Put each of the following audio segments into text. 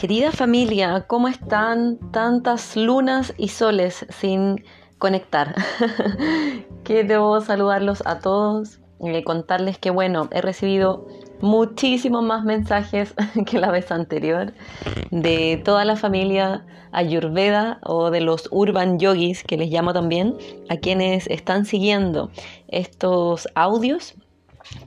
Querida familia, ¿cómo están tantas lunas y soles sin conectar? Quiero saludarlos a todos y contarles que bueno, he recibido muchísimos más mensajes que la vez anterior de toda la familia Ayurveda o de los Urban Yogis, que les llamo también, a quienes están siguiendo estos audios,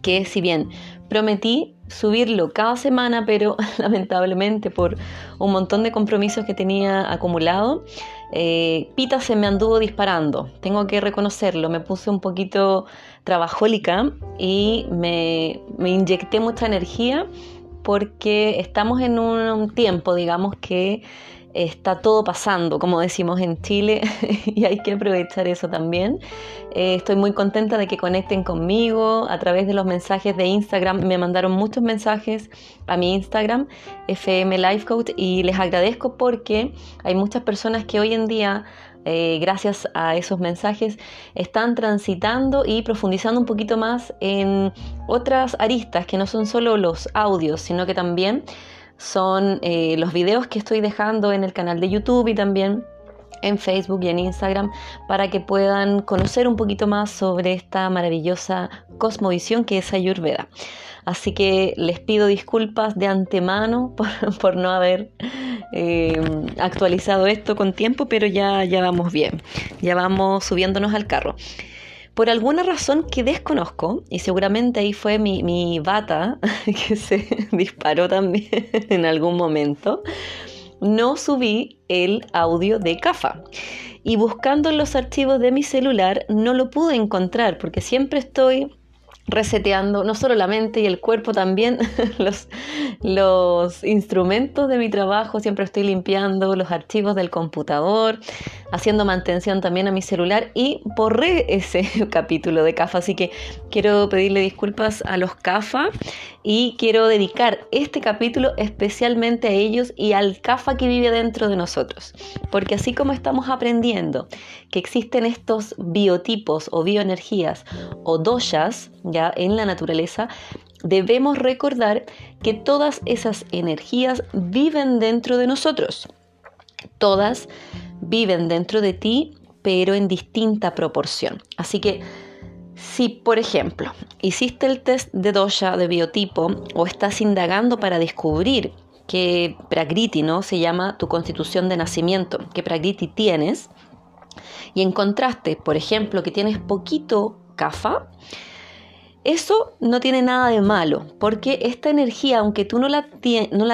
que si bien prometí subirlo cada semana, pero lamentablemente por un montón de compromisos que tenía acumulado, eh, Pita se me anduvo disparando. Tengo que reconocerlo, me puse un poquito trabajólica y me, me inyecté mucha energía porque estamos en un tiempo, digamos, que está todo pasando, como decimos en Chile, y hay que aprovechar eso también. Eh, estoy muy contenta de que conecten conmigo a través de los mensajes de Instagram. Me mandaron muchos mensajes a mi Instagram, FM Life Coach, y les agradezco porque hay muchas personas que hoy en día eh, gracias a esos mensajes, están transitando y profundizando un poquito más en otras aristas que no son solo los audios, sino que también son eh, los videos que estoy dejando en el canal de YouTube y también en Facebook y en Instagram para que puedan conocer un poquito más sobre esta maravillosa cosmovisión que es Ayurveda. Así que les pido disculpas de antemano por, no haber eh, actualizado esto con tiempo, pero ya, ya vamos bien, ya vamos subiéndonos al carro. Por alguna razón que desconozco, y seguramente ahí fue mi, bata que se disparó también en algún momento, no subí el audio de CAFA. Y buscando en los archivos de mi celular no lo pude encontrar porque siempre estoy reseteando no solo la mente y el cuerpo, también los, instrumentos de mi trabajo, siempre estoy limpiando los archivos del computador, haciendo mantención también a mi celular y borré ese capítulo de CAFA, así que quiero pedirle disculpas a los CAFA y quiero dedicar este capítulo especialmente a ellos y al CAFA que vive dentro de nosotros, porque así como estamos aprendiendo que existen estos biotipos o bioenergías o doshas, ya en la naturaleza, debemos recordar que todas esas energías viven dentro de nosotros. Todas viven dentro de ti, pero en distinta proporción. Así que si, por ejemplo, hiciste el test de dosha de biotipo o estás indagando para descubrir qué prakriti ¿no? se llama tu constitución de nacimiento, qué prakriti tienes, y encontraste, por ejemplo, que tienes poquito kafa, eso no tiene nada de malo, porque esta energía, aunque tú no la,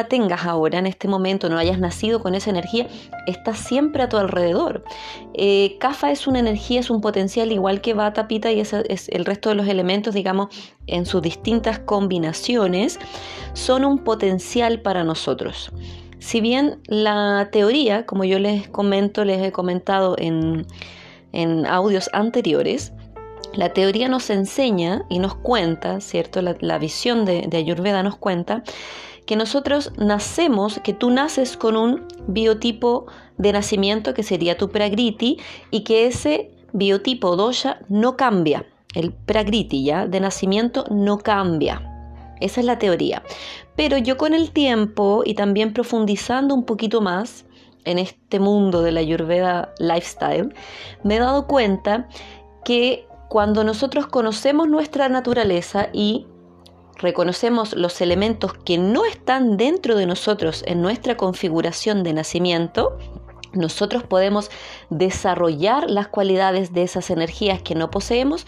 tengas ahora en este momento, no hayas nacido con esa energía, está siempre a tu alrededor. Eh, Kafa es una energía, es un potencial igual que Vata, Pita y el resto de los elementos, digamos, en sus distintas combinaciones, son un potencial para nosotros. Si bien la teoría, como yo les comento, les he comentado en, en audios anteriores, la teoría nos enseña y nos cuenta, ¿cierto? La, visión de, de, Ayurveda nos cuenta que nosotros nacemos, que tú naces con un biotipo de nacimiento que sería tu pragriti y que ese biotipo dosha no cambia. El pragriti ya de nacimiento no cambia. Esa es la teoría. Pero yo con el tiempo y también profundizando un poquito más en este mundo de la Ayurveda lifestyle, me he dado cuenta que cuando nosotros conocemos nuestra naturaleza y reconocemos los elementos que no están dentro de nosotros en nuestra configuración de nacimiento, nosotros podemos desarrollar las cualidades de esas energías que no poseemos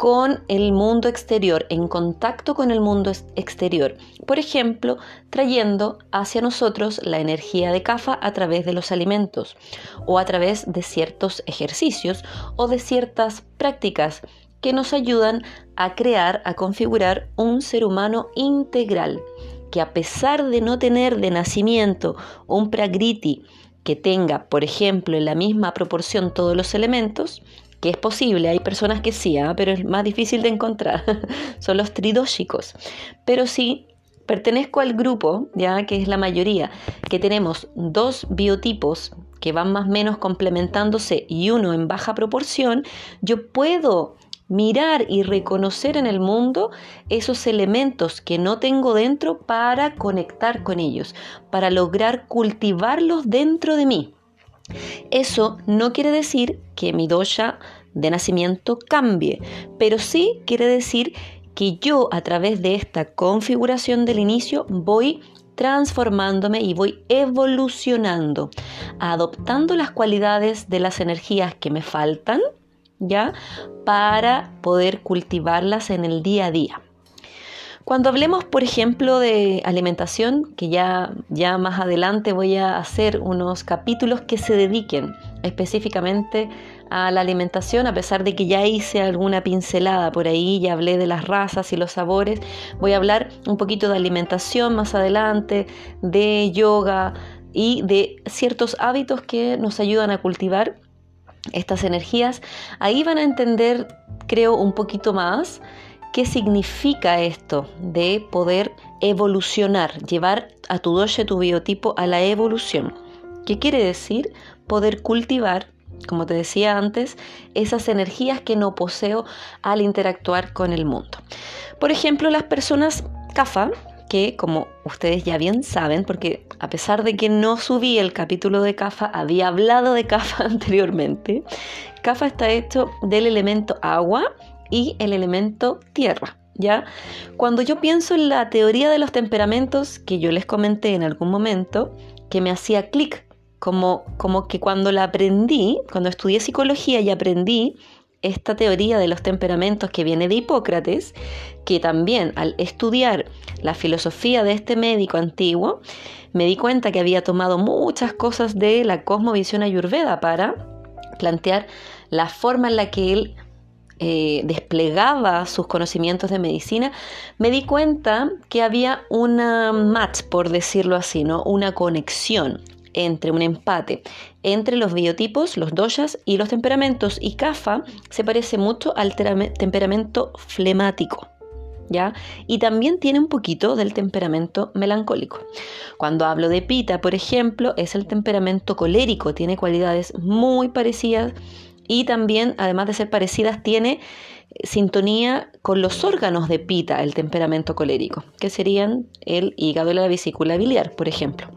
con el mundo exterior, en contacto con el mundo exterior. Por ejemplo, trayendo hacia nosotros la energía de CAFA a través de los alimentos o a través de ciertos ejercicios o de ciertas prácticas que nos ayudan a crear, a configurar un ser humano integral, que a pesar de no tener de nacimiento un pragriti que tenga, por ejemplo, en la misma proporción todos los elementos, que es posible, hay personas que sí, ¿ah? pero es más difícil de encontrar, son los tridóxicos. Pero sí pertenezco al grupo, ya que es la mayoría, que tenemos dos biotipos que van más o menos complementándose y uno en baja proporción, yo puedo mirar y reconocer en el mundo esos elementos que no tengo dentro para conectar con ellos, para lograr cultivarlos dentro de mí. Eso no quiere decir que mi dosha de nacimiento cambie, pero sí quiere decir que yo a través de esta configuración del inicio voy transformándome y voy evolucionando, adoptando las cualidades de las energías que me faltan, ¿ya? Para poder cultivarlas en el día a día. Cuando hablemos, por ejemplo, de alimentación, que ya, ya más adelante voy a hacer unos capítulos que se dediquen específicamente a la alimentación, a pesar de que ya hice alguna pincelada por ahí, ya hablé de las razas y los sabores, voy a hablar un poquito de alimentación más adelante, de yoga y de ciertos hábitos que nos ayudan a cultivar estas energías. Ahí van a entender, creo, un poquito más qué significa esto de poder evolucionar, llevar a tu dosha, tu biotipo a la evolución. ¿Qué quiere decir? Poder cultivar como te decía antes, esas energías que no poseo al interactuar con el mundo. Por ejemplo, las personas CAFA, que como ustedes ya bien saben, porque a pesar de que no subí el capítulo de CAFA, había hablado de CAFA anteriormente, CAFA está hecho del elemento agua y el elemento tierra. ¿Ya? Cuando yo pienso en la teoría de los temperamentos que yo les comenté en algún momento, que me hacía clic como, como que cuando la aprendí, cuando estudié psicología y aprendí esta teoría de los temperamentos que viene de Hipócrates, que también al estudiar la filosofía de este médico antiguo, me di cuenta que había tomado muchas cosas de la cosmovisión ayurveda para plantear la forma en la que él eh, desplegaba sus conocimientos de medicina, me di cuenta que había una match, por decirlo así, ¿no? una conexión entre un empate entre los biotipos, los doshas y los temperamentos. Y Kapha se parece mucho al temperamento flemático. ¿Ya? Y también tiene un poquito del temperamento melancólico. Cuando hablo de Pita, por ejemplo, es el temperamento colérico, tiene cualidades muy parecidas y también, además de ser parecidas, tiene sintonía con los órganos de Pita, el temperamento colérico, que serían el hígado y la vesícula biliar, por ejemplo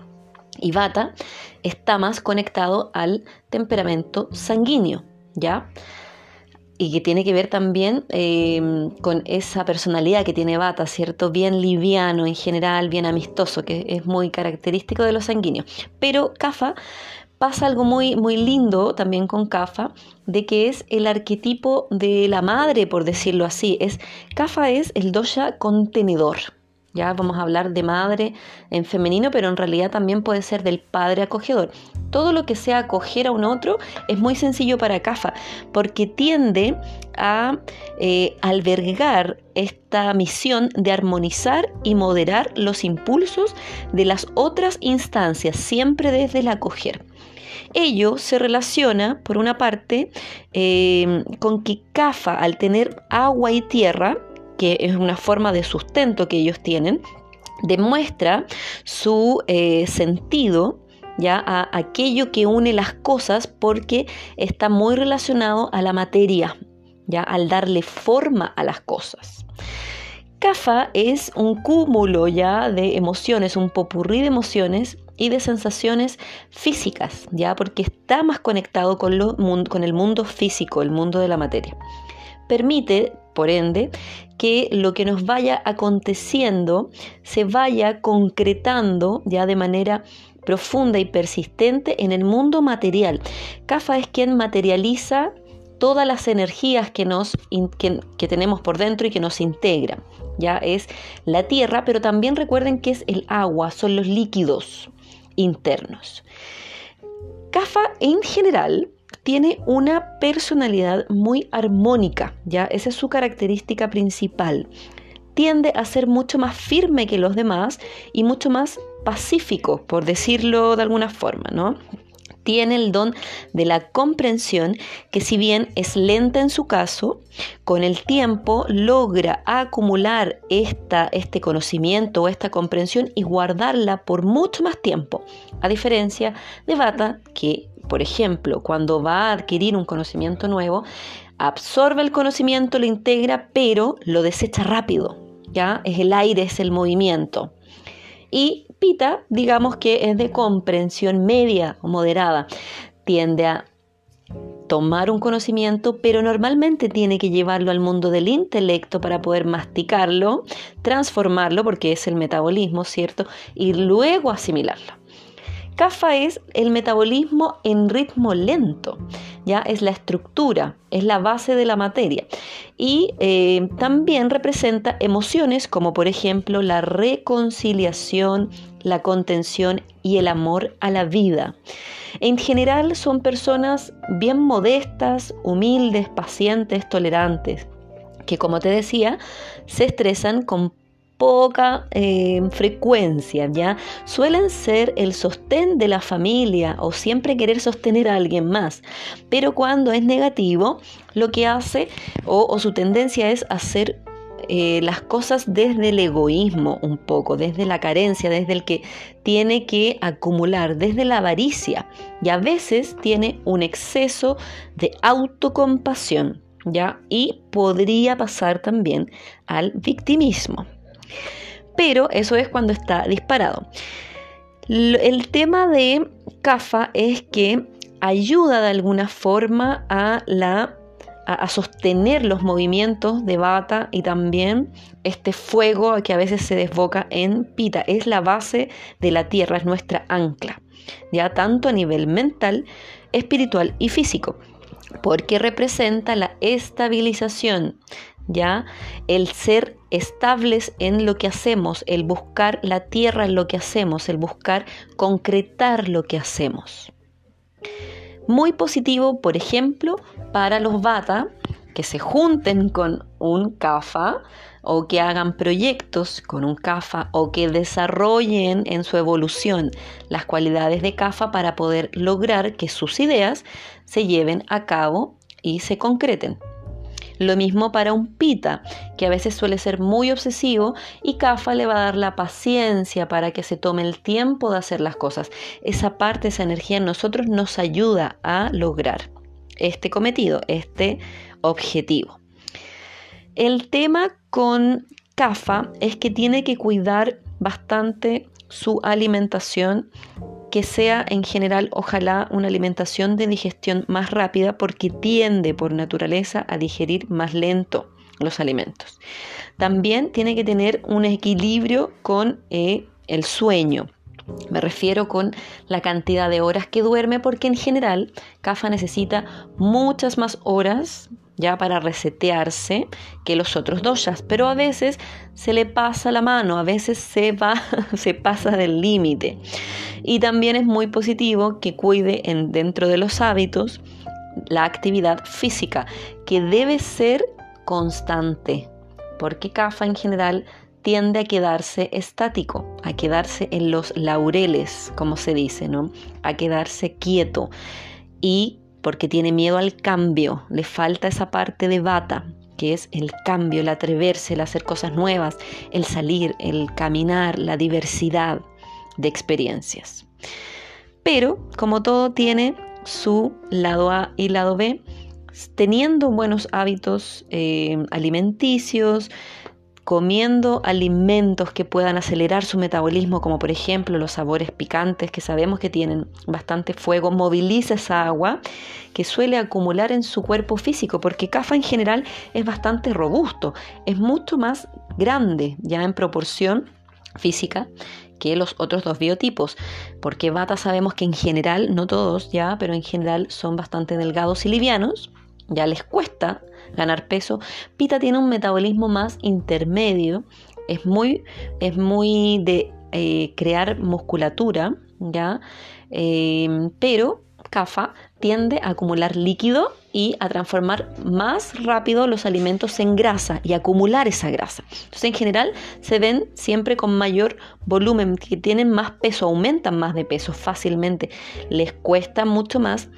y Vata está más conectado al temperamento sanguíneo, ¿ya? Y que tiene que ver también em, con esa personalidad que tiene Vata, ¿cierto? Bien liviano en general, bien amistoso, que es muy característico de los sanguíneos. Pero Kafa pasa algo muy, muy lindo también con Kafa, de que es el arquetipo de la madre, por decirlo así. Es, Kafa es el dosha contenedor, ya vamos a hablar de madre en femenino, pero en realidad también puede ser del padre acogedor. Todo lo que sea acoger a un otro es muy sencillo para CAFA, porque tiende a eh, albergar esta misión de armonizar y moderar los impulsos de las otras instancias, siempre desde el acoger. Ello se relaciona, por una parte, eh, con que CAFA, al tener agua y tierra, que es una forma de sustento que ellos tienen, demuestra su eh, sentido ya a aquello que une las cosas porque está muy relacionado a la materia, ya al darle forma a las cosas. Kafa es un cúmulo ya de emociones, un popurrí de emociones y de sensaciones físicas, ya porque está más conectado con, lo, con el mundo físico, el mundo de la materia. Permite por ende, que lo que nos vaya aconteciendo se vaya concretando ya de manera profunda y persistente en el mundo material. Kafa es quien materializa todas las energías que, nos, que, tenemos por dentro y que nos integran. Ya es la tierra, pero también recuerden que es el agua, son los líquidos internos. Kafa en general tiene una personalidad muy armónica, ¿ya? Esa es su característica principal. Tiende a ser mucho más firme que los demás y mucho más pacífico, por decirlo de alguna forma, ¿no? Tiene el don de la comprensión que si bien es lenta en su caso, con el tiempo logra acumular esta, este conocimiento o esta comprensión y guardarla por mucho más tiempo, a diferencia de Bata que por ejemplo, cuando va a adquirir un conocimiento nuevo, absorbe el conocimiento, lo integra, pero lo desecha rápido. ¿ya? Es el aire, es el movimiento. Y Digamos que es de comprensión media o moderada. Tiende a tomar un conocimiento, pero normalmente tiene que llevarlo al mundo del intelecto para poder masticarlo, transformarlo, porque es el metabolismo, ¿cierto? Y luego asimilarlo. CAFA es el metabolismo en ritmo lento, ya es la estructura, es la base de la materia. Y eh, también representa emociones como por ejemplo la reconciliación, la contención y el amor a la vida. En general son personas bien modestas, humildes, pacientes, tolerantes, que como te decía, se estresan con poca eh, frecuencia, ¿ya? Suelen ser el sostén de la familia o siempre querer sostener a alguien más. Pero cuando es negativo, lo que hace o, su tendencia es hacer eh, las cosas desde el egoísmo un poco, desde la carencia, desde el que tiene que acumular, desde la avaricia. Y a veces tiene un exceso de autocompasión. ¿Ya? Y podría pasar también al victimismo pero eso es cuando está disparado. El tema de CAFA es que ayuda de alguna forma a la a, sostener los movimientos de bata y también este fuego que a veces se desboca en pita. Es la base de la tierra, es nuestra ancla, ya tanto a nivel mental, espiritual y físico, porque representa la estabilización ¿ya? El ser estables en lo que hacemos, el buscar la tierra en lo que hacemos, el buscar concretar lo que hacemos. Muy positivo, por ejemplo, para los bata que se junten con un CAFA o que hagan proyectos con un CAFA o que desarrollen en su evolución las cualidades de CAFA para poder lograr que sus ideas se lleven a cabo y se concreten. Lo mismo para un pita, que a veces suele ser muy obsesivo y Kafa le va a dar la paciencia para que se tome el tiempo de hacer las cosas. Esa parte, esa energía en nosotros nos ayuda a lograr este cometido, este objetivo. El tema con Kafa es que tiene que cuidar bastante su alimentación que sea en general ojalá una alimentación de digestión más rápida porque tiende por naturaleza a digerir más lento los alimentos. También tiene que tener un equilibrio con eh, el sueño. Me refiero con la cantidad de horas que duerme porque en general CAFA necesita muchas más horas para resetearse que los otros doshas, pero a veces se le pasa la mano, a veces se va, se pasa del límite. Y también es muy positivo que cuide en, dentro de los hábitos la actividad física, que debe ser constante, porque CAFA en general tiende a quedarse estático, a quedarse en los laureles, como se dice, ¿no? A quedarse quieto. Y porque tiene miedo al cambio, le falta esa parte de bata, que es el cambio, el atreverse, el hacer cosas nuevas, el salir, el caminar, la diversidad de experiencias. Pero, como todo tiene su lado A y lado B, teniendo buenos hábitos eh, alimenticios, comiendo alimentos que puedan acelerar su metabolismo, como por ejemplo los sabores picantes que sabemos que tienen bastante fuego, moviliza esa agua que suele acumular en su cuerpo físico, porque CAFA en general es bastante robusto, es mucho más grande ya en proporción física que los otros dos biotipos, porque Bata sabemos que en general, no todos ya, pero en general son bastante delgados y livianos, ya les cuesta ganar peso. Pita tiene un metabolismo más intermedio, es muy, es muy de eh, crear musculatura, ¿ya? Eh, pero CAFA tiende a acumular líquido y a transformar más rápido los alimentos en grasa y acumular esa grasa. Entonces, en general, se ven siempre con mayor volumen, que tienen más peso, aumentan más de peso fácilmente. Les cuesta mucho más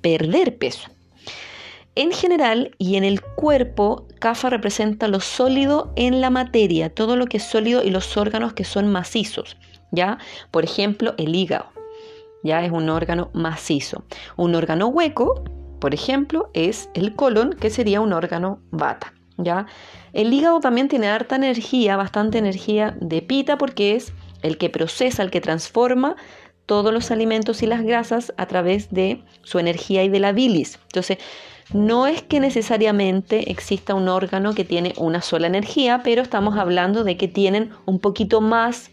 perder peso. En general y en el cuerpo, CAFA representa lo sólido en la materia, todo lo que es sólido y los órganos que son macizos. ¿ya? Por ejemplo, el hígado, ya es un órgano macizo. Un órgano hueco, por ejemplo, es el colon, que sería un órgano vata. ¿ya? El hígado también tiene harta energía, bastante energía de pita, porque es el que procesa, el que transforma todos los alimentos y las grasas a través de su energía y de la bilis. Entonces, no es que necesariamente exista un órgano que tiene una sola energía, pero estamos hablando de que tienen un poquito más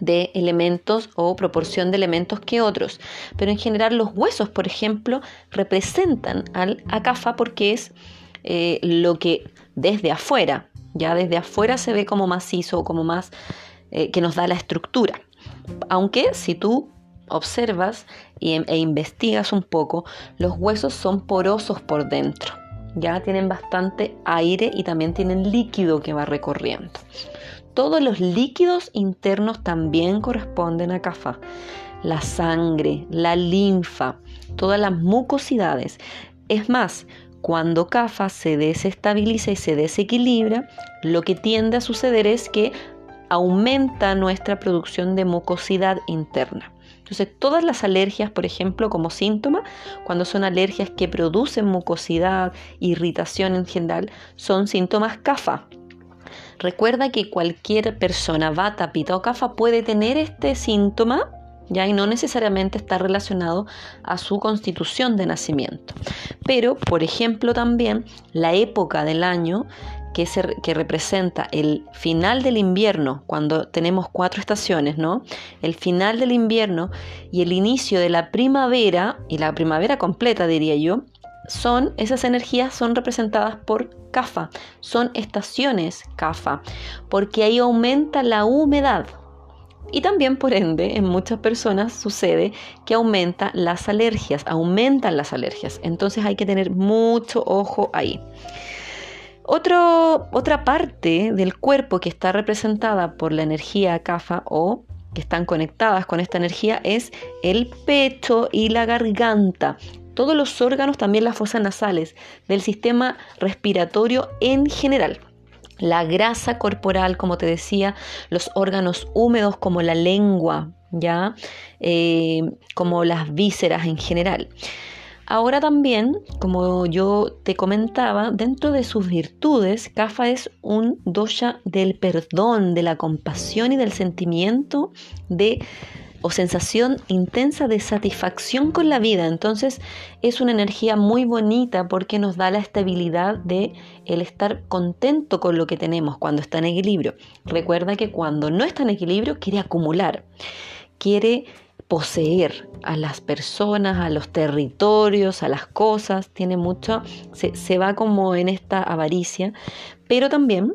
de elementos o proporción de elementos que otros. Pero en general los huesos, por ejemplo, representan al acafa porque es eh, lo que desde afuera, ya desde afuera se ve como macizo o como más eh, que nos da la estructura. Aunque si tú observas e investigas un poco, los huesos son porosos por dentro. Ya tienen bastante aire y también tienen líquido que va recorriendo. Todos los líquidos internos también corresponden a CAFA. La sangre, la linfa, todas las mucosidades. Es más, cuando CAFA se desestabiliza y se desequilibra, lo que tiende a suceder es que aumenta nuestra producción de mucosidad interna. Entonces, todas las alergias, por ejemplo, como síntoma, cuando son alergias que producen mucosidad, irritación en general, son síntomas CAFA. Recuerda que cualquier persona, vata, pita o CAFA puede tener este síntoma ya y no necesariamente está relacionado a su constitución de nacimiento. Pero, por ejemplo, también la época del año que, representa el final del invierno, cuando tenemos cuatro estaciones, ¿no? El final del invierno y el inicio de la primavera, y la primavera completa diría yo, son, esas energías son representadas por CAFA, son estaciones CAFA, porque ahí aumenta la humedad. Y también, por ende, en muchas personas sucede que aumenta las alergias, aumentan las alergias. Entonces hay que tener mucho ojo ahí otra parte del cuerpo que está representada por la energía CAFA o que están conectadas con esta energía es el pecho y la garganta. Todos los órganos, también las fosas nasales, del sistema respiratorio en general. La grasa corporal, como te decía, los órganos húmedos como la lengua, ya, eh, como las vísceras en general. Ahora también, como yo te comentaba, dentro de sus virtudes, Kafa es un dosha del perdón, de la compasión y del sentimiento de o sensación intensa de satisfacción con la vida. Entonces es una energía muy bonita porque nos da la estabilidad de el estar contento con lo que tenemos cuando está en equilibrio. Recuerda que cuando no está en equilibrio quiere acumular, quiere poseer a las personas, a los territorios, a las cosas, tiene mucho, se, va como en esta avaricia, pero también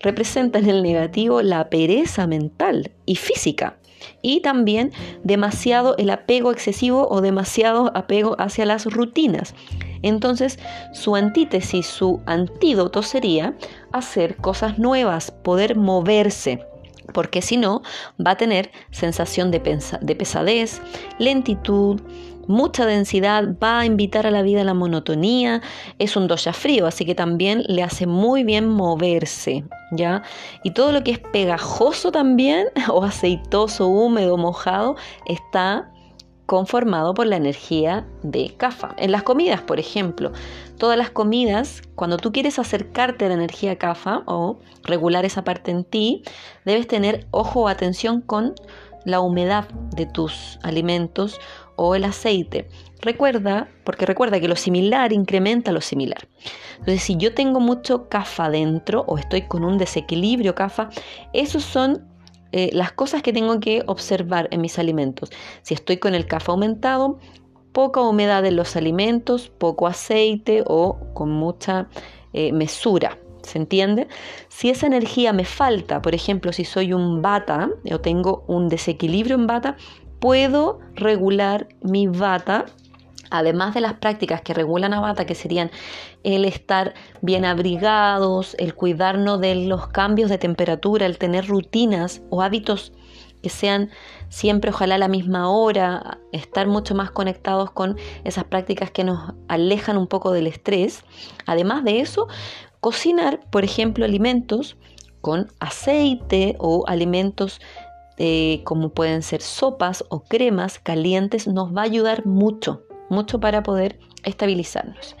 representa en el negativo la pereza mental y física y también demasiado el apego excesivo o demasiado apego hacia las rutinas. Entonces, su antítesis, su antídoto sería hacer cosas nuevas, poder moverse porque si no va a tener sensación de, pesadez, lentitud, mucha densidad, va a invitar a la vida a la monotonía, es un dosha frío, así que también le hace muy bien moverse, ¿ya? Y todo lo que es pegajoso también, o aceitoso, húmedo, mojado, está conformado por la energía de Kafa. En las comidas, por ejemplo, todas las comidas, cuando tú quieres acercarte a la energía Kafa o regular esa parte en ti, debes tener ojo o atención con la humedad de tus alimentos o el aceite. Recuerda, porque recuerda que lo similar incrementa lo similar. Entonces, si yo tengo mucho CAFA dentro o estoy con un desequilibrio CAFA, esos son eh, las cosas que tengo que observar en mis alimentos. Si estoy con el café aumentado, poca humedad en los alimentos, poco aceite o con mucha eh, mesura. ¿Se entiende? Si esa energía me falta, por ejemplo, si soy un bata o tengo un desequilibrio en bata, puedo regular mi bata además de las prácticas que regulan a Bata, que serían el estar bien abrigados, el cuidarnos de los cambios de temperatura, el tener rutinas o hábitos que sean siempre ojalá a la misma hora, estar mucho más conectados con esas prácticas que nos alejan un poco del estrés. Además de eso, cocinar, por ejemplo, alimentos con aceite o alimentos eh, como pueden ser sopas o cremas calientes nos va a ayudar mucho mucho para poder estabilizarnos.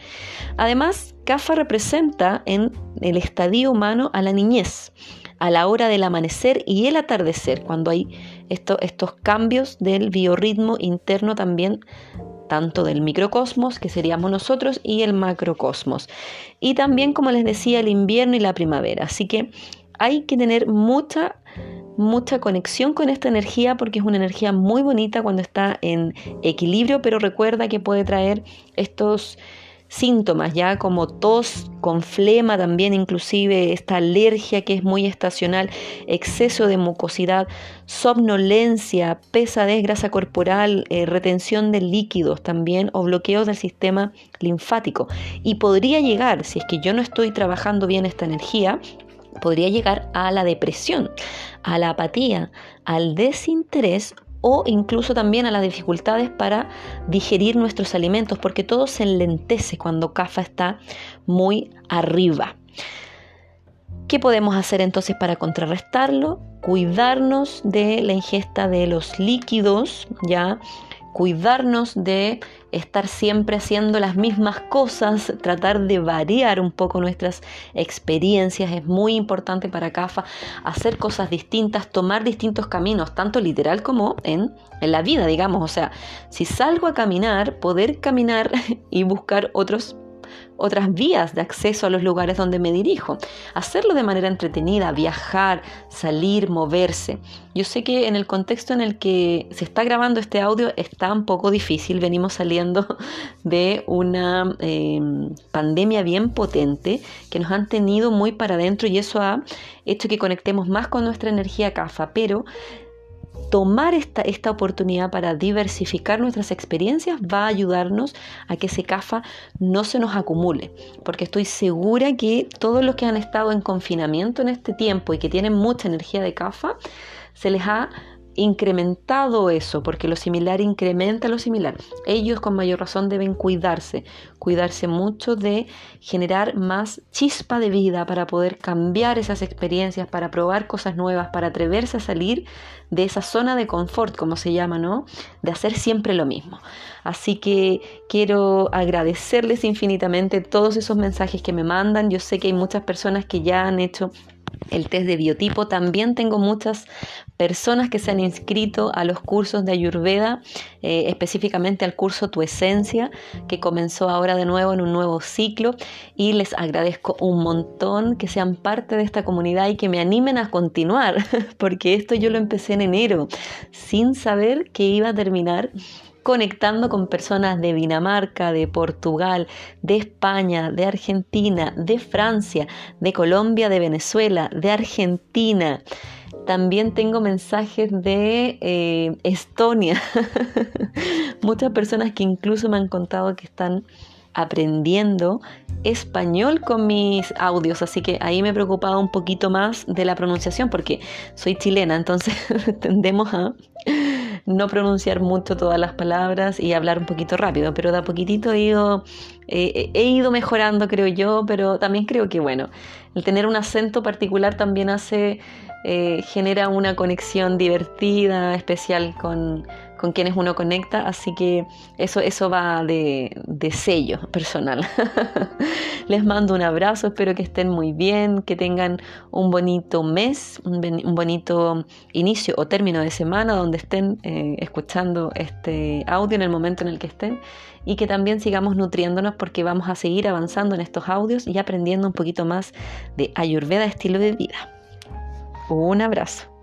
Además, CAFA representa en el estadio humano a la niñez, a la hora del amanecer y el atardecer, cuando hay estos cambios del biorritmo interno también tanto del microcosmos, que seríamos nosotros, y el macrocosmos. Y también, como les decía, el invierno y la primavera. Así que hay que tener mucha mucha conexión con esta energía porque es una energía muy bonita cuando está en equilibrio, pero recuerda que puede traer estos síntomas ya como tos con flema también inclusive esta alergia que es muy estacional exceso de mucosidad somnolencia pesadez grasa corporal eh, retención de líquidos también o bloqueos del sistema linfático. Y podría llegar si es que yo no estoy trabajando bien esta energía podría llegar a la depresión, a la apatía, al desinterés o incluso también a las dificultades para digerir nuestros alimentos, porque todo se enlentece cuando CAFA está muy arriba. ¿Qué podemos hacer entonces para contrarrestarlo? Cuidarnos de la ingesta de los líquidos, ya cuidarnos de estar siempre haciendo las mismas cosas, tratar de variar un poco nuestras experiencias. Es muy importante para CAFA hacer cosas distintas, tomar distintos caminos, tanto literal como en, en la vida, digamos. O sea, si salgo a caminar, poder caminar y buscar otros otras vías de acceso a los lugares donde me dirijo. Hacerlo de manera entretenida, viajar, salir, moverse. Yo sé que en el contexto en el que se está grabando este audio está un poco difícil. Venimos saliendo de una em, pandemia bien potente que nos han tenido muy para adentro y eso ha hecho que conectemos más con nuestra energía CAFA. Pero tomar esta, esta oportunidad para diversificar nuestras experiencias va a ayudarnos a que ese CAFA no se nos acumule, porque estoy segura que todos los que han estado en confinamiento en este tiempo y que tienen mucha energía de CAFA, se les ha incrementado eso, porque lo similar incrementa lo similar. Ellos con mayor razón deben cuidarse, cuidarse mucho de generar más chispa de vida para poder cambiar esas experiencias, para probar cosas nuevas, para atreverse a salir de esa zona de confort, como se llama, ¿no? De hacer siempre lo mismo. Así que quiero agradecerles infinitamente todos esos mensajes que me mandan. Yo sé que hay muchas personas que ya han hecho el test de biotipo. También tengo muchas personas que se han inscrito a los cursos de Ayurveda, eh, específicamente al curso Tu Esencia, que comenzó ahora de nuevo en un nuevo ciclo. Y les agradezco un montón que sean parte de esta comunidad y que me animen a continuar, porque esto yo lo empecé en enero, sin saber que iba a terminar conectando con personas de Dinamarca, de Portugal, de España, de Argentina, de Francia, de Colombia, de Venezuela, de Argentina. También tengo mensajes de eh, Estonia. Muchas personas que incluso me han contado que están aprendiendo español con mis audios, así que ahí me preocupaba un poquito más de la pronunciación porque soy chilena, entonces tendemos a no pronunciar mucho todas las palabras y hablar un poquito rápido, pero de a poquitito he ido, he ido mejorando, creo yo, pero también creo que, bueno, el tener un acento particular también hace, eh, genera una conexión divertida, especial con, con quienes uno conecta, así que eso, eso va de, sello personal. Les mando un abrazo, espero que estén muy bien, que tengan un bonito mes, un, bonito inicio o término de semana donde estén eh, escuchando este audio en el momento en el que estén y que también sigamos nutriéndonos porque vamos a seguir avanzando en estos audios y aprendiendo un poquito más de Ayurveda estilo de vida. Un abrazo.